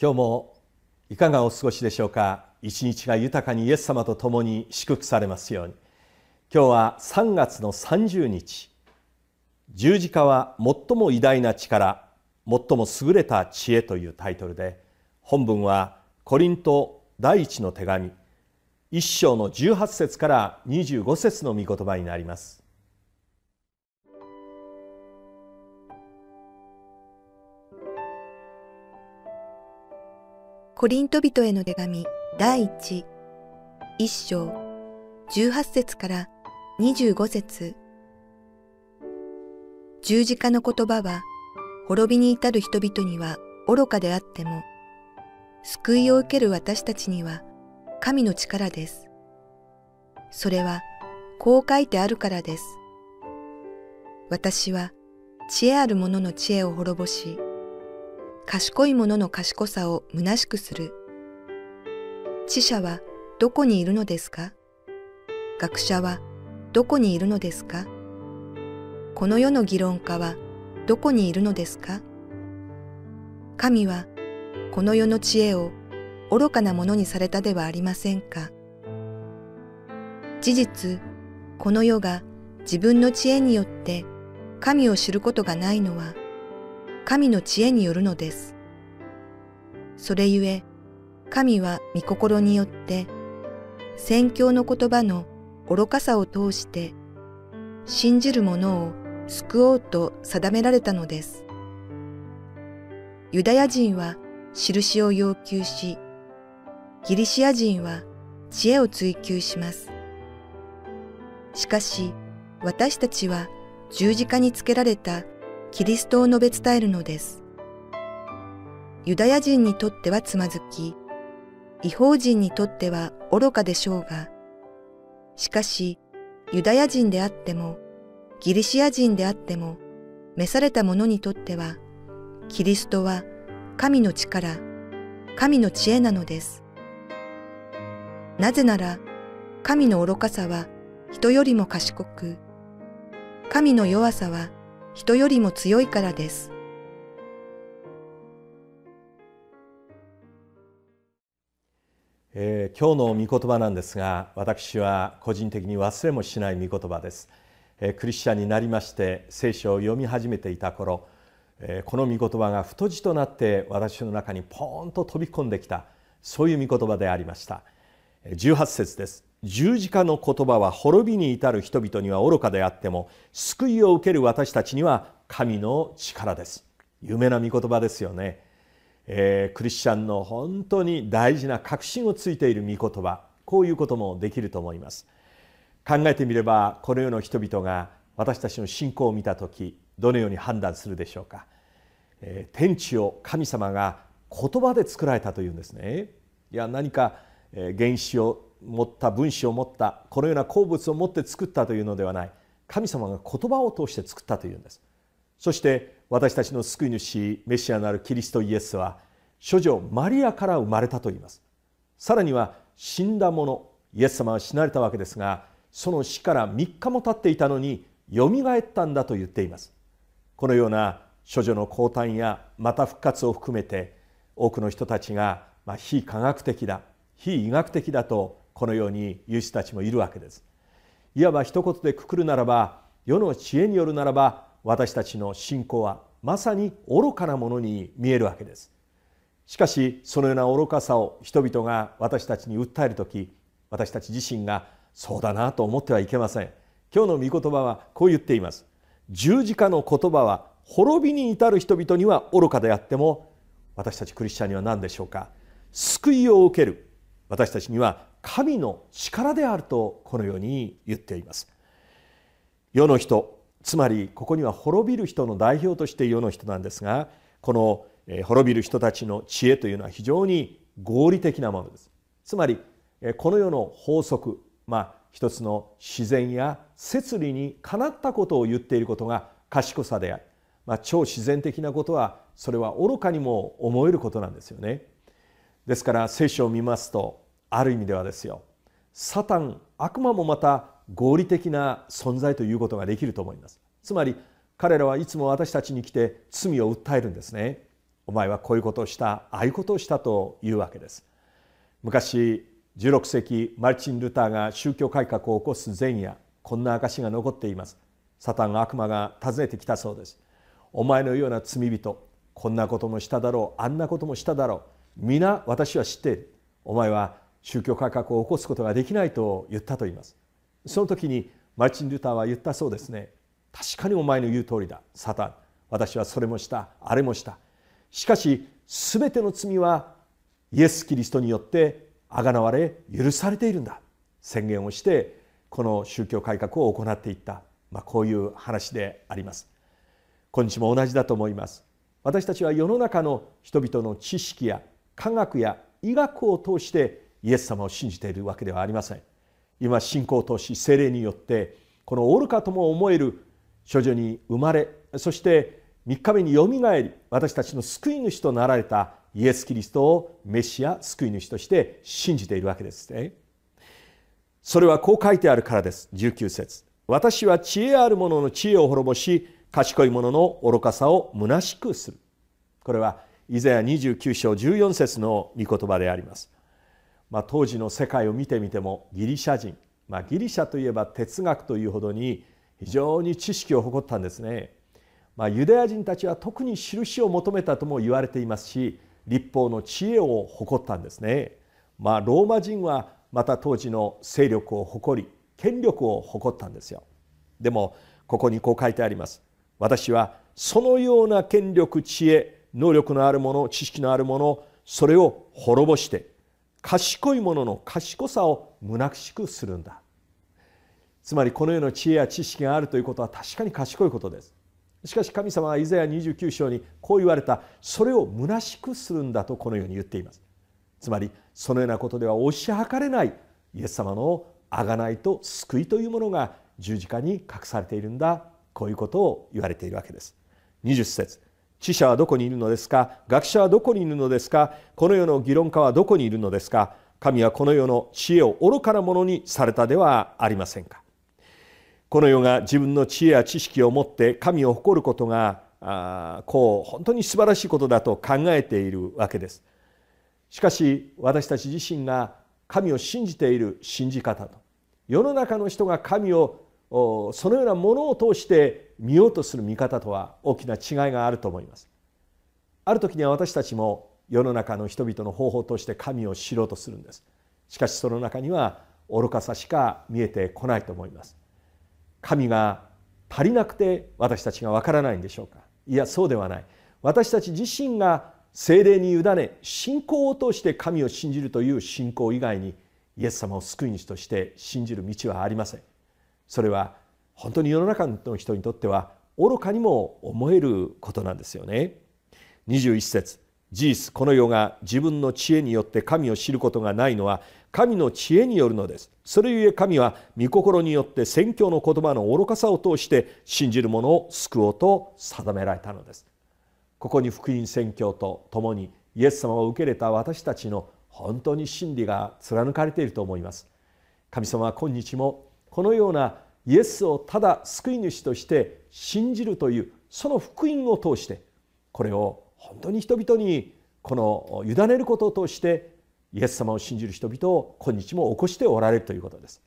今日もいかがお過ごしでしょうか？一日が豊かにイエス様と共に祝福されますように。今日は3月の30日。十字架は最も偉大な力最も優れた知恵というタイトルで本文はコリント第一の手紙一章の18節から25節の御言葉になります。コリント人への手紙第一一章十八節から二十五節十字架の言葉は滅びに至る人々には愚かであっても救いを受ける私たちには神の力です。それはこう書いてあるからです。私は知恵ある者の知恵を滅ぼし、賢い者の賢さを虚しくする。知者はどこにいるのですか？学者はどこにいるのですか？この世の議論家はどこにいるのですか？神はこの世の知恵を愚かなものにされたではありませんか？事実、この世が自分の知恵によって神を知ることがないのは神の知恵によるのです。それゆえ、神は御心によって、宣教の言葉の愚かさを通して、信じる者を救おうと定められたのです。ユダヤ人は印を要求し、ギリシア人は知恵を追求します。しかし、私たちは十字架につけられたキリストを述べ伝えるのです。ユダヤ人にとってはつまずき、違法人にとっては愚かでしょうが、しかし、ユダヤ人であっても、ギリシア人であっても、召された者にとっては、キリストは神の力、神の知恵なのです。なぜなら、神の愚かさは人よりも賢く、神の弱さは人よりも強いからです。えー、今日の御言葉なんですが私は個人的に忘れもしない御言葉です、えー、クリスチャンになりまして聖書を読み始めていた頃、えー、この御言葉が太字となって私の中にポーンと飛び込んできたそういう御言葉でありました。18節です。十字架の言葉は滅びに至る人々には愚かであっても救いを受ける私たちには神の力です。有名な御言葉ですよね、えー、クリスチャンの本当に大事な確信をついている御言葉。こういうこともできると思います。考えてみればこの世の人々が私たちの信仰を見た時どのように判断するでしょうか、えー、天地を神様が言葉で作られたというんですね。いや何か原子を持った分子を持ったこのような鉱物を持って作ったというのではない。神様が言葉を通して作ったというんです。そして私たちの救い主メシアなるキリストイエスは処女マリアから生まれたと言います。さらには死んだ者イエス様は死なれたわけですがその死から3日も経っていたのによみがえったんだと言っています。このような処女の降誕やまた復活を含めて多くの人たちがま非科学的だ非医学的だとこのように言う人たちもいるわけです。いわば一言でくくるならば世の知恵によるならば私たちの信仰はまさに愚かなものに見えるわけです。しかしそのような愚かさを人々が私たちに訴える時私たち自身がそうだなと思ってはいけません。今日の御言葉はこう言っています。十字架の言葉は滅びに至る人々には愚かであっても私たちクリスチャンには何でしょうか。救いを受ける。私たちには神の力であるとこのように言っています。世の人つまりここには滅びる人の代表として世の人なんですがこの滅びる人たちの知恵というのは非常に合理的なものです。つまりこの世の法則まあ一つの自然や摂理にかなったことを言っていることが賢さであり、まあ、超自然的なことはそれは愚かにも思えることなんですよね。ですから聖書を見ますとある意味ではですよ。サタン悪魔もまた合理的な存在ということができると思います。つまり彼らはいつも私たちに来て罪を訴えるんですね。お前はこういうことをしたああいうことをしたというわけです。昔16世紀マルチン・ルターが宗教改革を起こす前夜こんな証が残っています。サタン悪魔が訪ねてきたそうです。お前のような罪人こんなこともしただろうあんなこともしただろう皆私は知っている。お前は宗教改革を起こすことができないと言ったと言います。その時にマルチン・ルターは言ったそうですね。確かにお前の言う通りだサタン。私はそれもしたあれもした。しかし全ての罪はイエス・キリストによってあがなわれ許されているんだ。宣言をしてこの宗教改革を行っていった、まあ、こういう話であります。今日も同じだと思います。私たちは世の中の人々の知識や科学や医学を通してイエス様を信じているわけではありません。今信仰を通し精霊によってこの愚かとも思える処女に生まれそして3日目によみがえり私たちの救い主となられたイエス・キリストをメシア救い主として信じているわけですね。それはこう書いてあるからです。19節。私は知恵ある者の知恵を滅ぼし賢い者の愚かさを虚しくする。これはイザヤ29章14節の御言葉であります、まあ、当時の世界を見てみてもギリシャ人、まあ、ギリシャといえば哲学というほどに非常に知識を誇ったんですね、まあ、ユダヤ人たちは特に印を求めたとも言われていますし立法の知恵を誇ったんですね。まあローマ人はまた当時の勢力を誇り権力を誇ったんですよ。でもここにこう書いてあります。私はそのような権力知恵能力のあるもの知識のあるものそれを滅ぼして賢い者の賢さを虚しくするんだ。つまりこの世の知恵や知識があるということは確かに賢いことです。しかし神様はイザヤ29章にこう言われた。それを虚しくするんだとこのように言っています。つまりそのようなことでは押し量れないイエス様の贖いと救いというものが十字架に隠されているんだ。こういうことを言われているわけです。20節。知者はどこにいるのですか？学者はどこにいるのですか？この世の議論家はどこにいるのですか？神はこの世の知恵を愚かなものにされたではありませんか？この世が自分の知恵や知識を持って神を誇ることがあこう本当に素晴らしいことだと考えているわけです。しかし私たち自身が神を信じている信じ方と。世の中の人が神をそのようなものを通して見ようとする見方とは大きな違いがあると思います。ある時には私たちも世の中の人々の方法として神を知ろうとするんです。しかしその中には愚かさしか見えてこないと思います。神が足りなくて私たちがわからないんでしょうか。いやそうではない。私たち自身が精霊に委ね信仰を通して神を信じるという信仰以外にイエス様を救い主として信じる道はありません。それは本当に世の中の人にとっては愚かにも思えることなんですよね。21節事実この世が自分の知恵によって神を知ることがないのは神の知恵によるのです。それゆえ神は御心によって宣教の言葉の愚かさを通して信じる者を救おうと定められたのです。ここに福音宣教とともにイエス様を受け入れた私たちの本当に真理が貫かれていると思います。神様は今日もこのようなイエスをただ救い主として信じるというその福音を通してこれを本当に人々にこの委ねることを通してイエス様を信じる人々を今日も起こしておられるということです。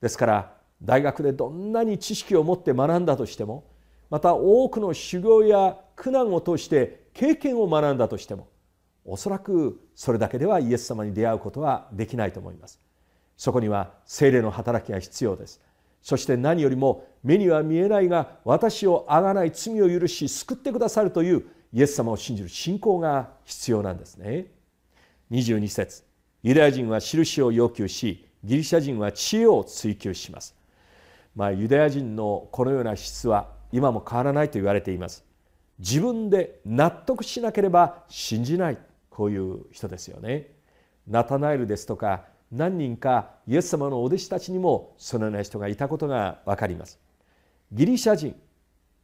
ですから大学でどんなに知識を持って学んだとしてもまた多くの修行や苦難を通して経験を学んだとしてもおそらくそれだけではイエス様に出会うことはできないと思います。そこには精霊の働きが必要です。そして何よりも目には見えないが私をあがない罪を許し救ってくださるというイエス様を信じる信仰が必要なんですね。22節。ユダヤ人は印を要求しギリシャ人は知恵を追求します。まあ、ユダヤ人のこのような質は今も変わらないと言われています。自分で納得しなければ信じない。こういう人ですよね。ナタナエルですとか何人かイエス様のお弟子たちにもそのような人がいたことが分かります。ギリシャ人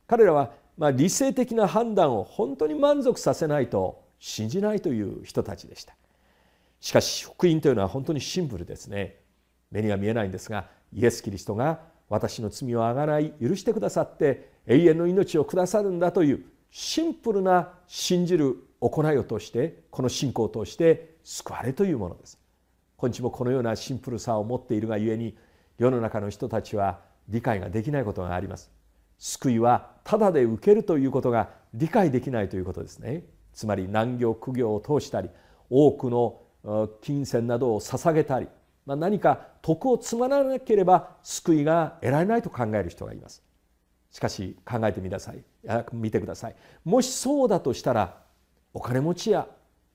彼らはまあ理性的な判断を本当に満足させないと信じないという人たちでした。しかし福音というのは本当にシンプルですね。目には見えないんですがイエス・キリストが私の罪をあがない許してくださって永遠の命をくださるんだというシンプルな信じる行いを通してこの信仰を通して救われというものです。今日もこのようなシンプルさを持っているがゆえに世の中の人たちは理解ができないことがあります。救いはただで受けるということが理解できないということですね。つまり難行苦行を通したり多くの金銭などを捧げたり、まあ、何か徳を積まなければ救いが得られないと考える人がいます。しかし考えてみなさい。見てください。もしそうだとしたらお金持ちや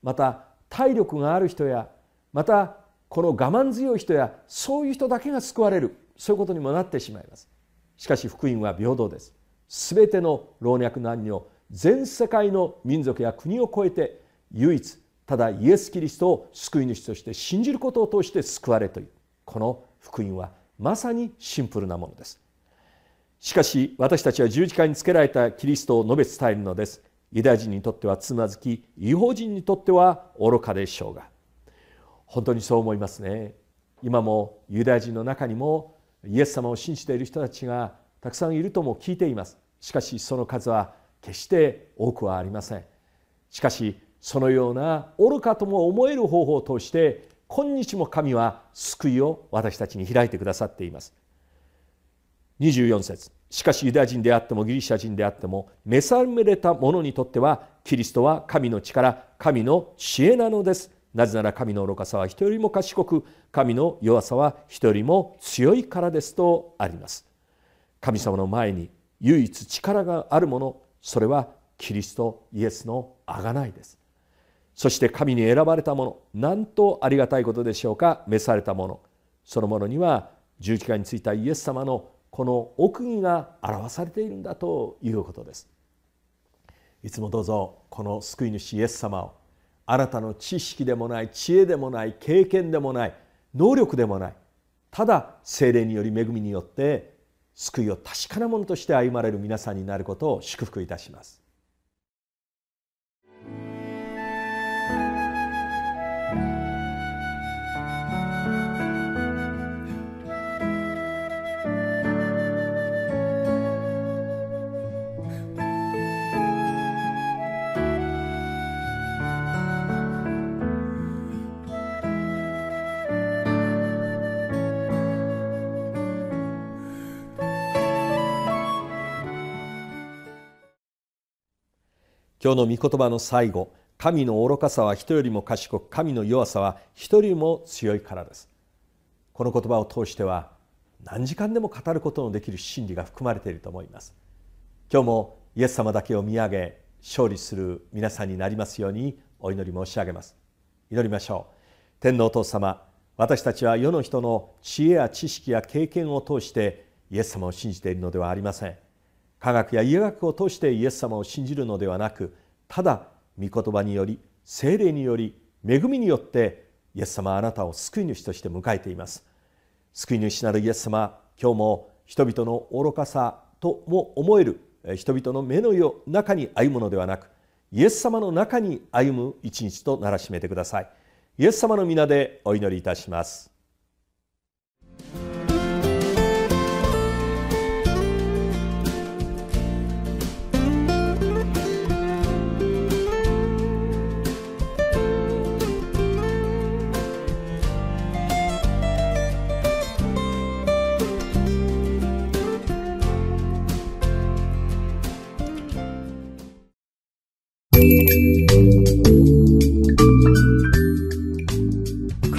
また体力がある人やまたこの我慢強い人やそういう人だけが救われる。そういうことにもなってしまいます。しかし福音は平等です。すべての老若男女全世界の民族や国を超えて唯一ただイエス・キリストを救い主として信じることを通して救われというこの福音はまさにシンプルなものです。しかし私たちは十字架につけられたキリストを述べ伝えるのです。ユダヤ人にとってはつまずき違法人にとっては愚かでしょうが。本当にそう思いますね。今もユダヤ人の中にもイエス様を信じている人たちがたくさんいるとも聞いています。しかしその数は決して多くはありません。しかしそのような愚かとも思える方法を通して今日も神は救いを私たちに開いてくださっています。24節。しかしユダヤ人であってもギリシャ人であっても召された者にとってはキリストは神の力神の知恵なのです。なぜなら神の愚かさは人よりも賢く神の弱さは人よりも強いからですとあります。神様の前に唯一力があるものそれはキリストイエスの贖いです。そして神に選ばれたものなんとありがたいことでしょうか召されたもの。そのものには十字架についたイエス様のこの奥義が表されているんだということです。いつもどうぞこの救い主イエス様をあなたの知識でもない知恵でもない経験でもない能力でもないただ精霊により恵みによって救いを確かなものとして歩まれる皆さんになることを祝福いたします。今日の御言葉の最後神の愚かさは人よりも賢く神の弱さは人よりも強いからです。この言葉を通しては何時間でも語ることのできる真理が含まれていると思います。今日もイエス様だけを見上げ勝利する皆さんになりますようにお祈り申し上げます。祈りましょう。天皇お父様私たちは世の人の知恵や知識や経験を通してイエス様を信じているのではありません。科学や医学を通してイエス様を信じるのではなくただ御言葉により精霊により恵みによってイエス様あなたを救い主として迎えています。救い主なるイエス様今日も人々の愚かさとも思える人々の目の中に歩むのではなくイエス様の中に歩む一日とならしめてください。イエス様の皆でお祈りいたします。